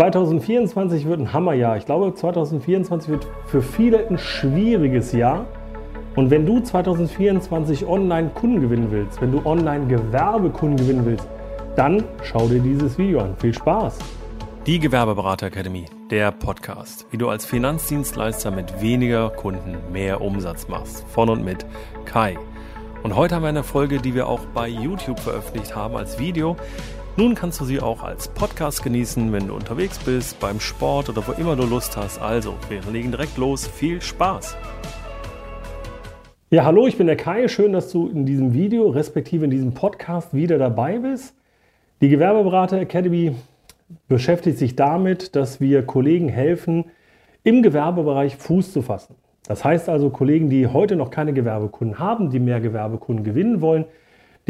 2024 wird ein Hammerjahr. Ich glaube, 2024 wird für viele ein schwieriges Jahr. Und wenn du 2024 online Kunden gewinnen willst, wenn du online Gewerbekunden gewinnen willst, dann schau dir dieses Video an. Viel Spaß! Die Gewerbeberater Academy, der Podcast, wie du als Finanzdienstleister mit weniger Kunden mehr Umsatz machst. Von und mit Kai. Und heute haben wir eine Folge, die wir auch bei YouTube veröffentlicht haben als Video. Nun kannst du sie auch als Podcast genießen, wenn du unterwegs bist, beim Sport oder wo immer du Lust hast. Also, wir legen direkt los. Viel Spaß! Ja, hallo, ich bin der Kai. Schön, dass du in diesem Video, respektive in diesem Podcast wieder dabei bist. Die Gewerbeberater Academy beschäftigt sich damit, dass wir Kollegen helfen, im Gewerbebereich Fuß zu fassen. Das heißt also, Kollegen, die heute noch keine Gewerbekunden haben, die mehr Gewerbekunden gewinnen wollen,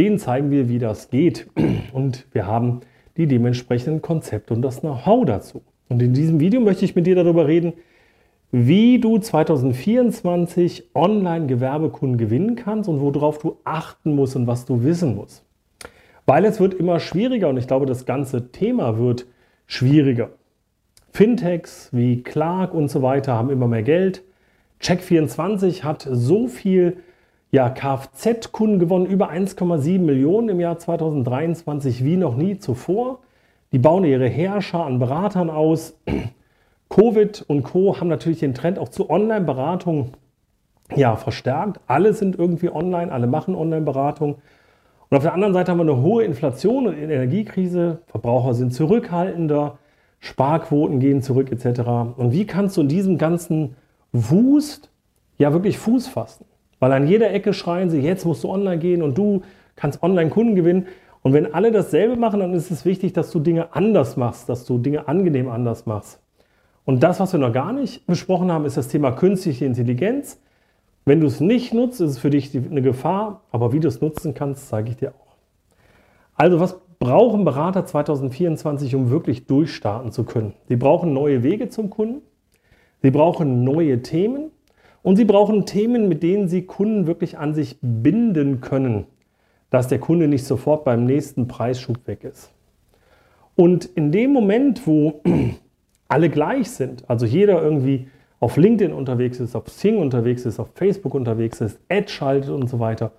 denen zeigen wir, wie das geht. Und wir haben die dementsprechenden Konzepte und das Know-how dazu. Und in diesem Video möchte ich mit dir darüber reden, wie du 2024 Online-Gewerbekunden gewinnen kannst und worauf du achten musst und was du wissen musst. Weil es wird immer schwieriger und ich glaube, das ganze Thema wird schwieriger. Fintechs wie Clark und so weiter haben immer mehr Geld. Check24 hat so viel ja, Kfz-Kunden gewonnen, über 1,7 Millionen im Jahr 2023 wie noch nie zuvor. Die bauen ihre Herrscher an Beratern aus. Covid und Co. haben natürlich den Trend auch zu Online-Beratung ja, verstärkt. Alle sind irgendwie online, alle machen Online-Beratung. Und auf der anderen Seite haben wir eine hohe Inflation und Energiekrise. Verbraucher sind zurückhaltender, Sparquoten gehen zurück etc. Und wie kannst du in diesem ganzen Wust ja wirklich Fuß fassen? Weil an jeder Ecke schreien sie, jetzt musst du online gehen und du kannst online Kunden gewinnen. Und wenn alle dasselbe machen, dann ist es wichtig, dass du Dinge anders machst, dass du Dinge angenehm anders machst. Und das, was wir noch gar nicht besprochen haben, ist das Thema künstliche Intelligenz. Wenn du es nicht nutzt, ist es für dich eine Gefahr, aber wie du es nutzen kannst, zeige ich dir auch. Also was brauchen Berater 2024, um wirklich durchstarten zu können? Sie brauchen neue Wege zum Kunden, sie brauchen neue Themen, und sie brauchen Themen, mit denen sie Kunden wirklich an sich binden können, dass der Kunde nicht sofort beim nächsten Preisschub weg ist. Und in dem Moment, wo alle gleich sind, also jeder irgendwie auf LinkedIn unterwegs ist, auf Sing unterwegs ist, auf Facebook unterwegs ist, Ad schaltet und so weiter,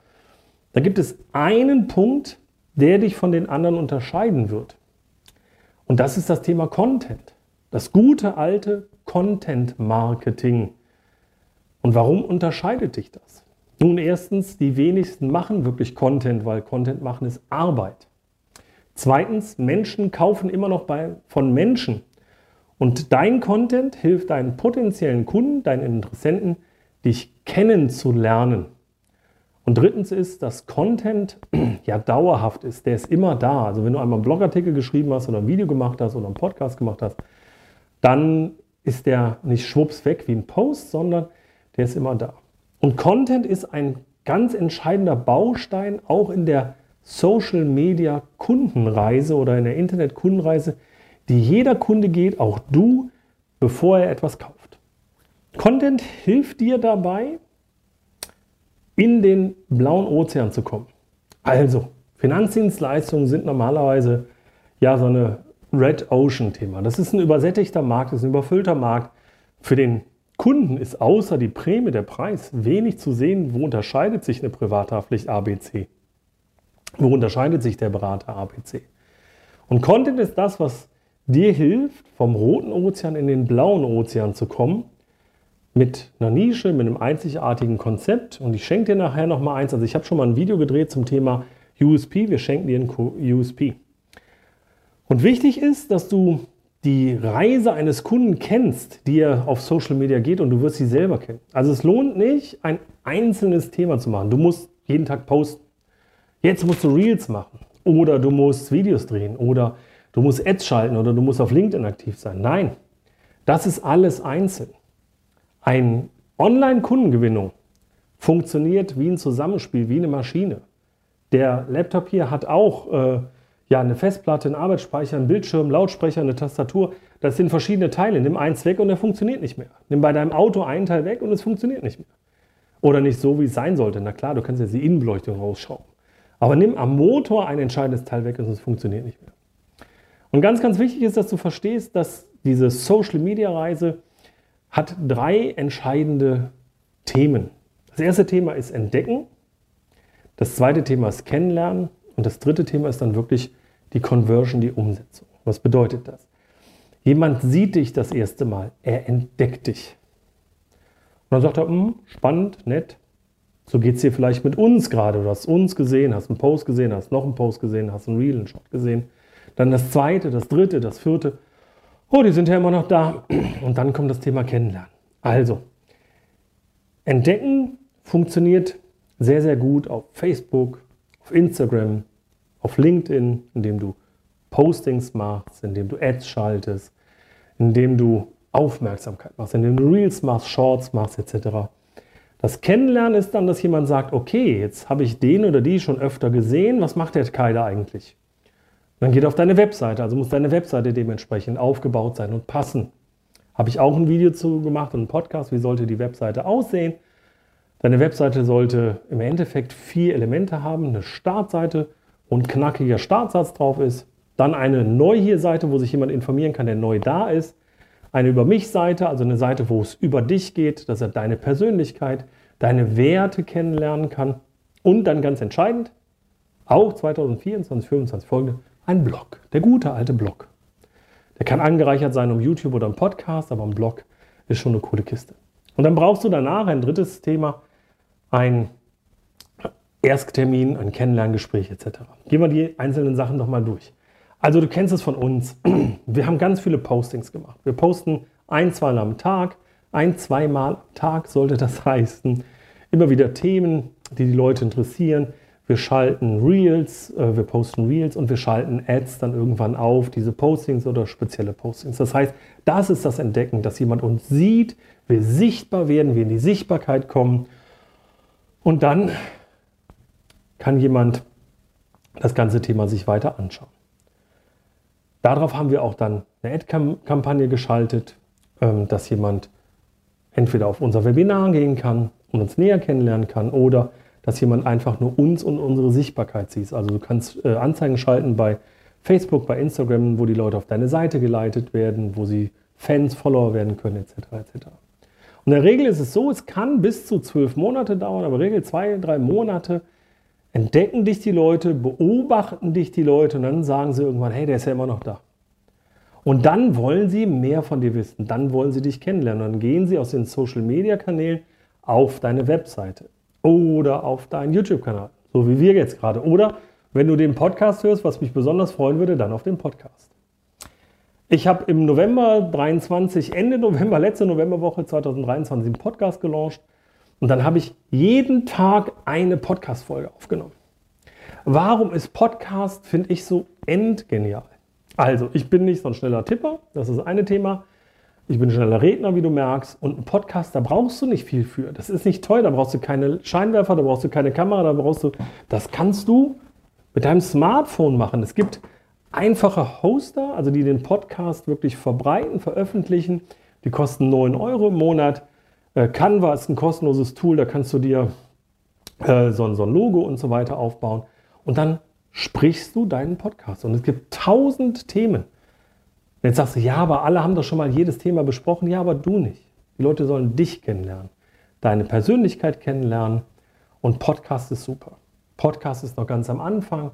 da gibt es einen Punkt, der dich von den anderen unterscheiden wird. Und das ist das Thema Content. Das gute alte Content Marketing. Und warum unterscheidet dich das? Nun, erstens, die wenigsten machen wirklich Content, weil Content machen ist Arbeit. Zweitens, Menschen kaufen immer noch bei, von Menschen. Und dein Content hilft deinen potenziellen Kunden, deinen Interessenten, dich kennenzulernen. Und drittens ist, dass Content ja dauerhaft ist, der ist immer da. Also wenn du einmal einen Blogartikel geschrieben hast oder ein Video gemacht hast oder einen Podcast gemacht hast, dann ist der nicht schwupps weg wie ein Post, sondern der ist immer da. Und Content ist ein ganz entscheidender Baustein auch in der Social Media Kundenreise oder in der Internet Kundenreise, die jeder Kunde geht, auch du, bevor er etwas kauft. Content hilft dir dabei, in den blauen Ozean zu kommen. Also, Finanzdienstleistungen sind normalerweise ja so eine Red Ocean Thema. Das ist ein übersättigter Markt, das ist ein überfüllter Markt. Für den Kunden ist außer die Prämie der Preis wenig zu sehen, wo unterscheidet sich eine Privathaftpflicht ABC. Wo unterscheidet sich der Berater ABC? Und Content ist das, was dir hilft, vom roten Ozean in den blauen Ozean zu kommen, mit einer Nische, mit einem einzigartigen Konzept. Und ich schenke dir nachher nochmal eins. Also ich habe schon mal ein Video gedreht zum Thema USP. Wir schenken dir ein USP. Und wichtig ist, dass du die Reise eines Kunden kennst, die er auf Social Media geht und du wirst sie selber kennen. Also es lohnt nicht, ein einzelnes Thema zu machen. Du musst jeden Tag posten. Jetzt musst du Reels machen oder du musst Videos drehen oder du musst Ads schalten oder du musst auf LinkedIn aktiv sein. Nein, das ist alles einzeln. Ein Online-Kundengewinnung funktioniert wie ein Zusammenspiel, wie eine Maschine. Der Laptop hier hat auch äh, ja, eine Festplatte, ein Arbeitsspeicher, ein Bildschirm, Lautsprecher, eine Tastatur. Das sind verschiedene Teile. Nimm eins weg und er funktioniert nicht mehr. Nimm bei deinem Auto einen Teil weg und es funktioniert nicht mehr. Oder nicht so, wie es sein sollte. Na klar, du kannst jetzt die Innenbeleuchtung rausschrauben. Aber nimm am Motor ein entscheidendes Teil weg und es funktioniert nicht mehr. Und ganz, ganz wichtig ist, dass du verstehst, dass diese Social-Media-Reise hat drei entscheidende Themen. Das erste Thema ist Entdecken, das zweite Thema ist Kennenlernen und das dritte Thema ist dann wirklich die Conversion, die Umsetzung. Was bedeutet das? Jemand sieht dich das erste Mal, er entdeckt dich. Und dann sagt er, hm, spannend, nett. So geht es dir vielleicht mit uns gerade. Du hast uns gesehen, hast einen Post gesehen, hast noch einen Post gesehen, hast einen Reel, einen Shot gesehen. Dann das zweite, das dritte, das vierte. Oh, die sind ja immer noch da. Und dann kommt das Thema Kennenlernen. Also, Entdecken funktioniert sehr, sehr gut auf Facebook, auf Instagram, auf LinkedIn, indem du Postings machst, indem du Ads schaltest, indem du Aufmerksamkeit machst, indem du Reels machst, Shorts machst, etc. Das Kennenlernen ist dann, dass jemand sagt, okay, jetzt habe ich den oder die schon öfter gesehen, was macht der Kai da eigentlich? dann geht auf deine Webseite, also muss deine Webseite dementsprechend aufgebaut sein und passen. Habe ich auch ein Video zu gemacht und einen Podcast, wie sollte die Webseite aussehen? Deine Webseite sollte im Endeffekt vier Elemente haben, eine Startseite, ein knackiger Startsatz drauf ist, dann eine Neu hier Seite, wo sich jemand informieren kann, der neu da ist, eine Über mich Seite, also eine Seite, wo es über dich geht, dass er deine Persönlichkeit, deine Werte kennenlernen kann und dann ganz entscheidend, auch 2024, 2025 folgende, ein Blog, der gute alte Blog. Der kann angereichert sein um YouTube oder um Podcast, aber ein Blog ist schon eine coole Kiste. Und dann brauchst du danach ein drittes Thema, ein Ersttermin, ein Kennenlerngespräch etc. Gehen wir die einzelnen Sachen nochmal durch. Also du kennst es von uns. Wir haben ganz viele Postings gemacht. Wir posten ein, zwei Mal am Tag, ein, zweimal am Tag sollte das heißen. Immer wieder Themen, die die Leute interessieren. Wir schalten Reels, äh, wir posten Reels und wir schalten Ads dann irgendwann auf, diese Postings oder spezielle Postings. Das heißt, das ist das Entdecken, dass jemand uns sieht, wir sichtbar werden, wir in die Sichtbarkeit kommen und dann kann jemand das ganze Thema sich weiter anschauen. Darauf haben wir auch dann eine Ad-Kampagne geschaltet, ähm, dass jemand entweder auf unser Webinar gehen kann und uns näher kennenlernen kann oder dass jemand einfach nur uns und unsere Sichtbarkeit sieht. Also du kannst äh, Anzeigen schalten bei Facebook, bei Instagram, wo die Leute auf deine Seite geleitet werden, wo sie Fans, Follower werden können, etc. etc. Und in der Regel ist es so, es kann bis zu zwölf Monate dauern, aber in der Regel zwei, drei Monate, entdecken dich die Leute, beobachten dich die Leute und dann sagen sie irgendwann, hey, der ist ja immer noch da. Und dann wollen sie mehr von dir wissen, dann wollen sie dich kennenlernen. Dann gehen sie aus den Social-Media-Kanälen auf deine Webseite oder auf deinen YouTube-Kanal, so wie wir jetzt gerade. Oder wenn du den Podcast hörst, was mich besonders freuen würde, dann auf den Podcast. Ich habe im November 23, Ende November, letzte Novemberwoche 2023 einen Podcast gelauncht und dann habe ich jeden Tag eine Podcast-Folge aufgenommen. Warum ist Podcast, finde ich, so endgenial? Also, ich bin nicht so ein schneller Tipper, das ist eine Thema. Ich bin schneller Redner, wie du merkst. Und ein Podcast, da brauchst du nicht viel für. Das ist nicht teuer, da brauchst du keine Scheinwerfer, da brauchst du keine Kamera, da brauchst du. Das kannst du mit deinem Smartphone machen. Es gibt einfache Hoster, also die den Podcast wirklich verbreiten, veröffentlichen. Die kosten 9 Euro im Monat. Äh, Canva ist ein kostenloses Tool, da kannst du dir äh, so, so ein Logo und so weiter aufbauen. Und dann sprichst du deinen Podcast. Und es gibt tausend Themen. Und jetzt sagst du, ja, aber alle haben doch schon mal jedes Thema besprochen. Ja, aber du nicht. Die Leute sollen dich kennenlernen, deine Persönlichkeit kennenlernen. Und Podcast ist super. Podcast ist noch ganz am Anfang.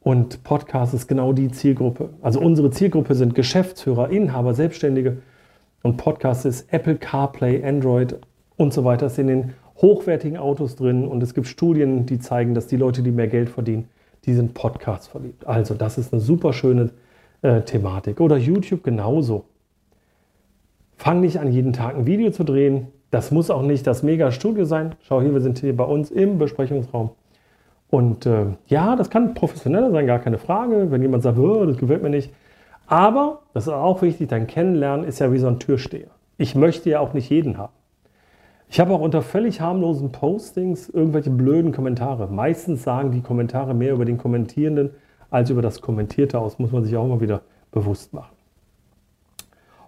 Und Podcast ist genau die Zielgruppe. Also unsere Zielgruppe sind Geschäftsführer, Inhaber, Selbstständige und Podcast ist Apple CarPlay, Android und so weiter. Sind in den hochwertigen Autos drin und es gibt Studien, die zeigen, dass die Leute, die mehr Geld verdienen, die sind Podcasts verliebt. Also das ist eine super schöne äh, Thematik. Oder YouTube genauso. Fang nicht an, jeden Tag ein Video zu drehen. Das muss auch nicht das Mega-Studio sein. Schau hier, wir sind hier bei uns im Besprechungsraum. Und äh, ja, das kann professioneller sein, gar keine Frage. Wenn jemand sagt, oh, das gefällt mir nicht, aber, das ist auch wichtig, dein Kennenlernen ist ja wie so ein Türsteher. Ich möchte ja auch nicht jeden haben. Ich habe auch unter völlig harmlosen Postings irgendwelche blöden Kommentare. Meistens sagen die Kommentare mehr über den Kommentierenden als über das Kommentierte aus, muss man sich auch mal wieder bewusst machen.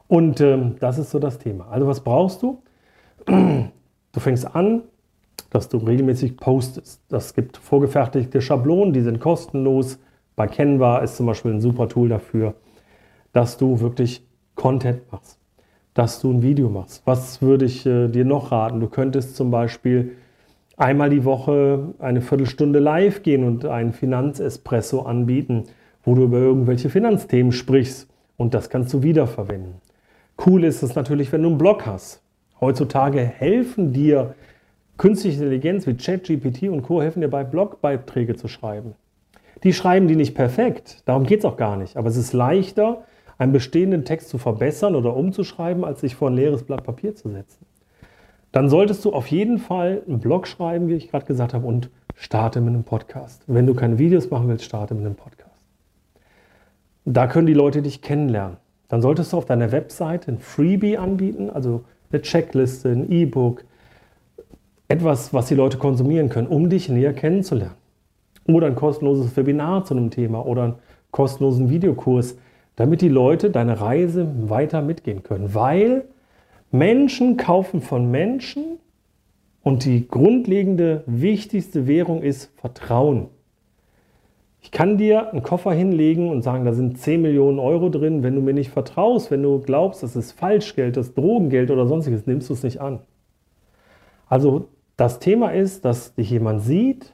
Und ähm, das ist so das Thema. Also was brauchst du? Du fängst an, dass du regelmäßig postest. Das gibt vorgefertigte Schablonen, die sind kostenlos. Bei Canva ist zum Beispiel ein super Tool dafür. Dass du wirklich Content machst, dass du ein Video machst. Was würde ich äh, dir noch raten? Du könntest zum Beispiel einmal die Woche eine Viertelstunde live gehen und einen Finanzespresso anbieten, wo du über irgendwelche Finanzthemen sprichst und das kannst du wiederverwenden. Cool ist es natürlich, wenn du einen Blog hast. Heutzutage helfen dir künstliche Intelligenz wie ChatGPT und Co. helfen dir bei Blogbeiträge zu schreiben. Die schreiben die nicht perfekt, darum geht es auch gar nicht. Aber es ist leichter, einen bestehenden Text zu verbessern oder umzuschreiben, als sich vor ein leeres Blatt Papier zu setzen. Dann solltest du auf jeden Fall einen Blog schreiben, wie ich gerade gesagt habe, und starte mit einem Podcast. Wenn du keine Videos machen willst, starte mit einem Podcast. Da können die Leute dich kennenlernen. Dann solltest du auf deiner Webseite ein Freebie anbieten, also eine Checkliste, ein E-Book, etwas, was die Leute konsumieren können, um dich näher kennenzulernen. Oder ein kostenloses Webinar zu einem Thema oder einen kostenlosen Videokurs, damit die Leute deine Reise weiter mitgehen können. Weil Menschen kaufen von Menschen und die grundlegende, wichtigste Währung ist Vertrauen. Ich kann dir einen Koffer hinlegen und sagen, da sind 10 Millionen Euro drin. Wenn du mir nicht vertraust, wenn du glaubst, das ist Falschgeld, das ist Drogengeld oder sonstiges, nimmst du es nicht an. Also das Thema ist, dass dich jemand sieht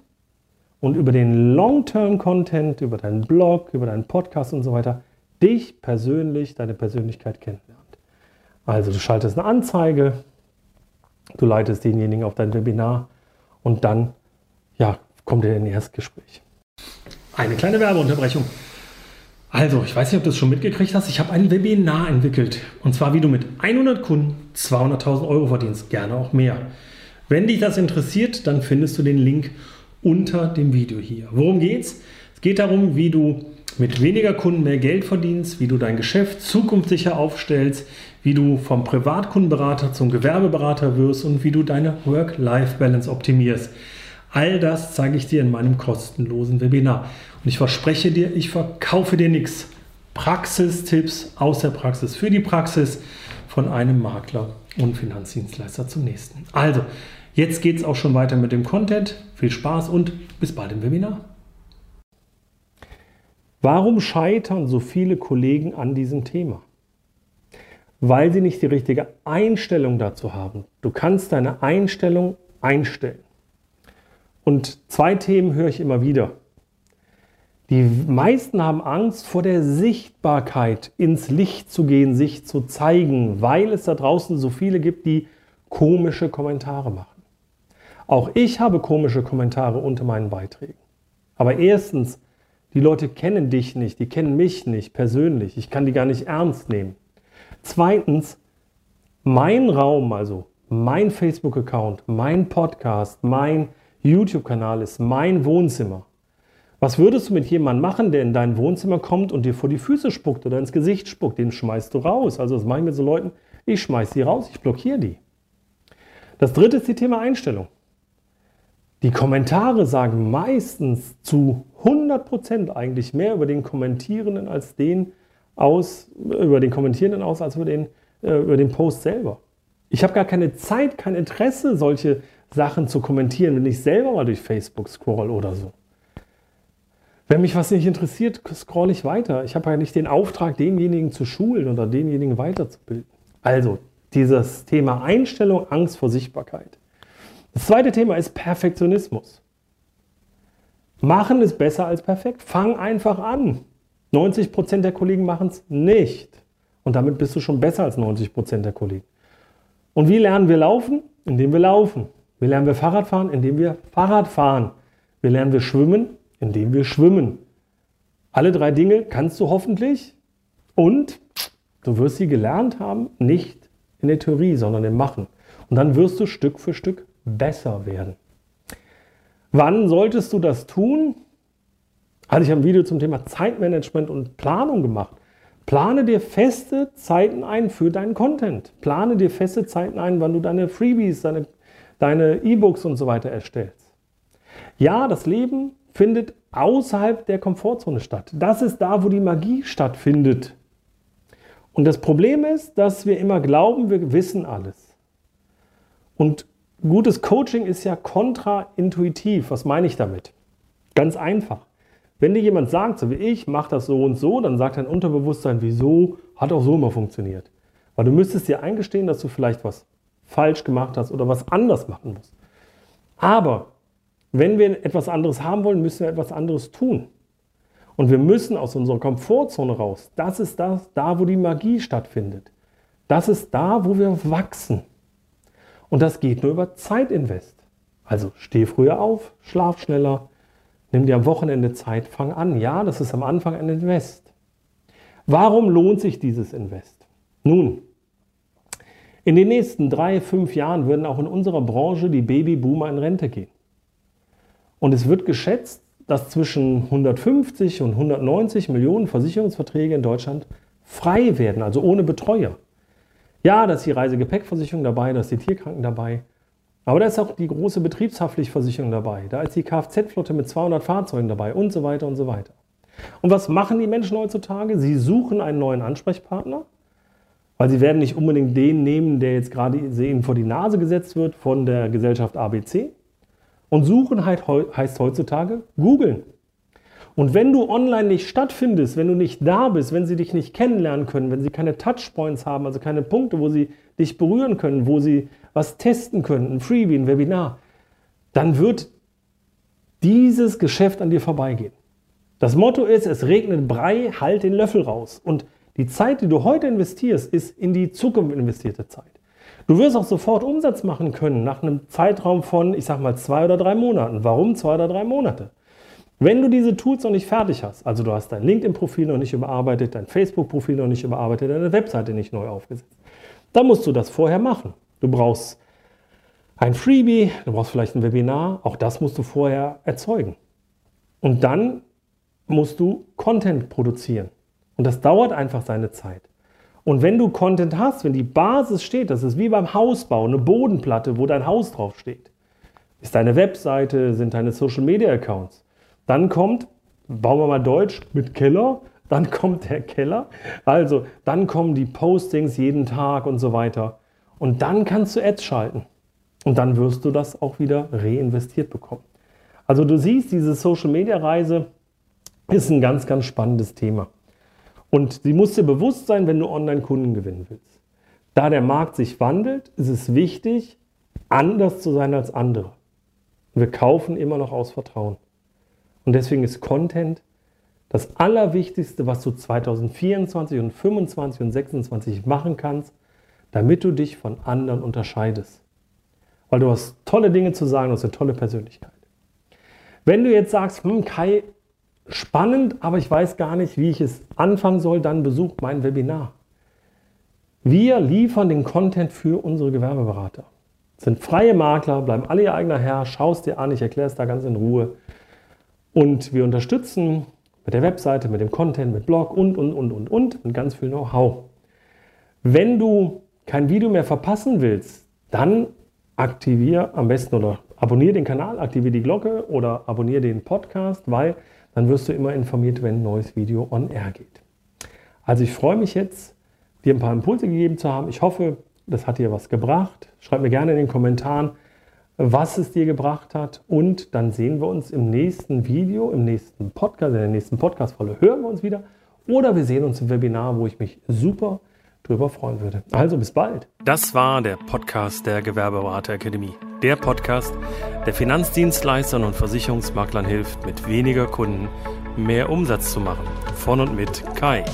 und über den Long-Term-Content, über deinen Blog, über deinen Podcast und so weiter, dich persönlich, deine Persönlichkeit kennenlernt. Also du schaltest eine Anzeige, du leitest denjenigen auf dein Webinar und dann ja, kommt er in ein Erstgespräch. Eine kleine Werbeunterbrechung. Also, ich weiß nicht, ob du es schon mitgekriegt hast. Ich habe ein Webinar entwickelt. Und zwar, wie du mit 100 Kunden 200.000 Euro verdienst. Gerne auch mehr. Wenn dich das interessiert, dann findest du den Link unter dem Video hier. Worum geht's? Es geht darum, wie du mit weniger Kunden mehr Geld verdienst, wie du dein Geschäft zukunftssicher aufstellst, wie du vom Privatkundenberater zum Gewerbeberater wirst und wie du deine Work-Life-Balance optimierst. All das zeige ich dir in meinem kostenlosen Webinar. Und ich verspreche dir, ich verkaufe dir nichts. Praxistipps aus der Praxis für die Praxis von einem Makler und Finanzdienstleister zum nächsten. Also, jetzt geht es auch schon weiter mit dem Content. Viel Spaß und bis bald im Webinar. Warum scheitern so viele Kollegen an diesem Thema? Weil sie nicht die richtige Einstellung dazu haben. Du kannst deine Einstellung einstellen. Und zwei Themen höre ich immer wieder. Die meisten haben Angst vor der Sichtbarkeit, ins Licht zu gehen, sich zu zeigen, weil es da draußen so viele gibt, die komische Kommentare machen. Auch ich habe komische Kommentare unter meinen Beiträgen. Aber erstens, die Leute kennen dich nicht, die kennen mich nicht persönlich. Ich kann die gar nicht ernst nehmen. Zweitens, mein Raum, also mein Facebook-Account, mein Podcast, mein YouTube-Kanal ist mein Wohnzimmer. Was würdest du mit jemandem machen, der in dein Wohnzimmer kommt und dir vor die Füße spuckt oder ins Gesicht spuckt? Den schmeißt du raus. Also das mache ich mit so Leuten, ich schmeiß die raus, ich blockiere die. Das dritte ist die Thema Einstellung. Die Kommentare sagen meistens zu 100% eigentlich mehr über den Kommentierenden als den aus, über den Kommentierenden aus als über den, äh, über den Post selber. Ich habe gar keine Zeit, kein Interesse, solche Sachen zu kommentieren, wenn ich selber mal durch Facebook scroll oder so. Wenn mich was nicht interessiert, scroll ich weiter. Ich habe ja nicht den Auftrag, denjenigen zu schulen oder denjenigen weiterzubilden. Also, dieses Thema Einstellung, Angst vor Sichtbarkeit. Das zweite Thema ist Perfektionismus. Machen ist besser als perfekt. Fang einfach an. 90% der Kollegen machen es nicht. Und damit bist du schon besser als 90% der Kollegen. Und wie lernen wir laufen? Indem wir laufen. Wie lernen wir Fahrrad fahren? Indem wir Fahrrad fahren. Wie lernen wir schwimmen? Indem wir schwimmen. Alle drei Dinge kannst du hoffentlich und du wirst sie gelernt haben, nicht in der Theorie, sondern im Machen. Und dann wirst du Stück für Stück besser werden. Wann solltest du das tun? Also ich ein Video zum Thema Zeitmanagement und Planung gemacht. Plane dir feste Zeiten ein für deinen Content. Plane dir feste Zeiten ein, wann du deine Freebies, deine deine E-Books und so weiter erstellst. Ja, das Leben findet außerhalb der Komfortzone statt. Das ist da, wo die Magie stattfindet. Und das Problem ist, dass wir immer glauben, wir wissen alles. Und gutes Coaching ist ja kontraintuitiv. Was meine ich damit? Ganz einfach. Wenn dir jemand sagt, so wie ich, mach das so und so, dann sagt dein Unterbewusstsein, wieso, hat auch so immer funktioniert. Weil du müsstest dir eingestehen, dass du vielleicht was falsch gemacht hast oder was anders machen musst. Aber wenn wir etwas anderes haben wollen, müssen wir etwas anderes tun. Und wir müssen aus unserer Komfortzone raus. Das ist das, da, wo die Magie stattfindet. Das ist da, wo wir wachsen. Und das geht nur über Zeitinvest. Also steh früher auf, schlaf schneller, nimm dir am Wochenende Zeit, fang an. Ja, das ist am Anfang ein Invest. Warum lohnt sich dieses Invest? Nun, in den nächsten drei, fünf Jahren würden auch in unserer Branche die Babyboomer in Rente gehen. Und es wird geschätzt, dass zwischen 150 und 190 Millionen Versicherungsverträge in Deutschland frei werden, also ohne Betreuer. Ja, da ist die Reisegepäckversicherung dabei, da ist die Tierkranken dabei. Aber da ist auch die große Betriebshaftpflichtversicherung dabei. Da ist die Kfz-Flotte mit 200 Fahrzeugen dabei und so weiter und so weiter. Und was machen die Menschen heutzutage? Sie suchen einen neuen Ansprechpartner, weil sie werden nicht unbedingt den nehmen, der jetzt gerade ihnen vor die Nase gesetzt wird von der Gesellschaft ABC, und suchen halt, heißt heutzutage googeln. Und wenn du online nicht stattfindest, wenn du nicht da bist, wenn sie dich nicht kennenlernen können, wenn sie keine Touchpoints haben, also keine Punkte, wo sie dich berühren können, wo sie was testen können, ein Freebie, ein Webinar, dann wird dieses Geschäft an dir vorbeigehen. Das Motto ist, es regnet Brei, halt den Löffel raus. Und die Zeit, die du heute investierst, ist in die Zukunft investierte Zeit. Du wirst auch sofort Umsatz machen können nach einem Zeitraum von, ich sag mal, zwei oder drei Monaten. Warum zwei oder drei Monate? Wenn du diese Tools noch nicht fertig hast, also du hast dein LinkedIn-Profil noch nicht überarbeitet, dein Facebook-Profil noch nicht überarbeitet, deine Webseite nicht neu aufgesetzt, dann musst du das vorher machen. Du brauchst ein Freebie, du brauchst vielleicht ein Webinar, auch das musst du vorher erzeugen. Und dann musst du Content produzieren. Und das dauert einfach seine Zeit. Und wenn du Content hast, wenn die Basis steht, das ist wie beim Hausbau, eine Bodenplatte, wo dein Haus drauf steht, ist deine Webseite, sind deine Social Media Accounts. Dann kommt, bauen wir mal Deutsch, mit Keller, dann kommt der Keller. Also, dann kommen die Postings jeden Tag und so weiter. Und dann kannst du Ads schalten. Und dann wirst du das auch wieder reinvestiert bekommen. Also du siehst, diese Social Media Reise ist ein ganz, ganz spannendes Thema. Und sie muss dir bewusst sein, wenn du Online-Kunden gewinnen willst. Da der Markt sich wandelt, ist es wichtig, anders zu sein als andere. Wir kaufen immer noch aus Vertrauen. Und deswegen ist Content das Allerwichtigste, was du 2024 und 2025 und 2026 machen kannst, damit du dich von anderen unterscheidest. Weil du hast tolle Dinge zu sagen, du hast eine tolle Persönlichkeit. Wenn du jetzt sagst, hm, Kai, spannend, aber ich weiß gar nicht, wie ich es anfangen soll, dann besucht mein Webinar. Wir liefern den Content für unsere Gewerbeberater. Das sind freie Makler, bleiben alle ihr eigener Herr, schau es dir an, ich erkläre es da ganz in Ruhe. Und wir unterstützen mit der Webseite, mit dem Content, mit Blog und, und, und, und, und, mit ganz viel Know-how. Wenn du kein Video mehr verpassen willst, dann aktiviere am besten oder abonniere den Kanal, aktiviere die Glocke oder abonniere den Podcast, weil dann wirst du immer informiert, wenn ein neues Video on air geht. Also ich freue mich jetzt, dir ein paar Impulse gegeben zu haben. Ich hoffe, das hat dir was gebracht. Schreib mir gerne in den Kommentaren, was es dir gebracht hat. Und dann sehen wir uns im nächsten Video, im nächsten Podcast, in der nächsten Podcast-Folge hören wir uns wieder. Oder wir sehen uns im Webinar, wo ich mich super drüber freuen würde. Also bis bald. Das war der Podcast der Gewerbeberater Akademie. Der Podcast, der Finanzdienstleistern und Versicherungsmaklern hilft, mit weniger Kunden mehr Umsatz zu machen. Von und mit Kai.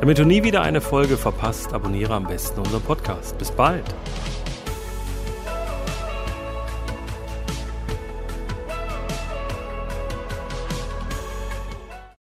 Damit du nie wieder eine Folge verpasst, abonniere am besten unseren Podcast. Bis bald.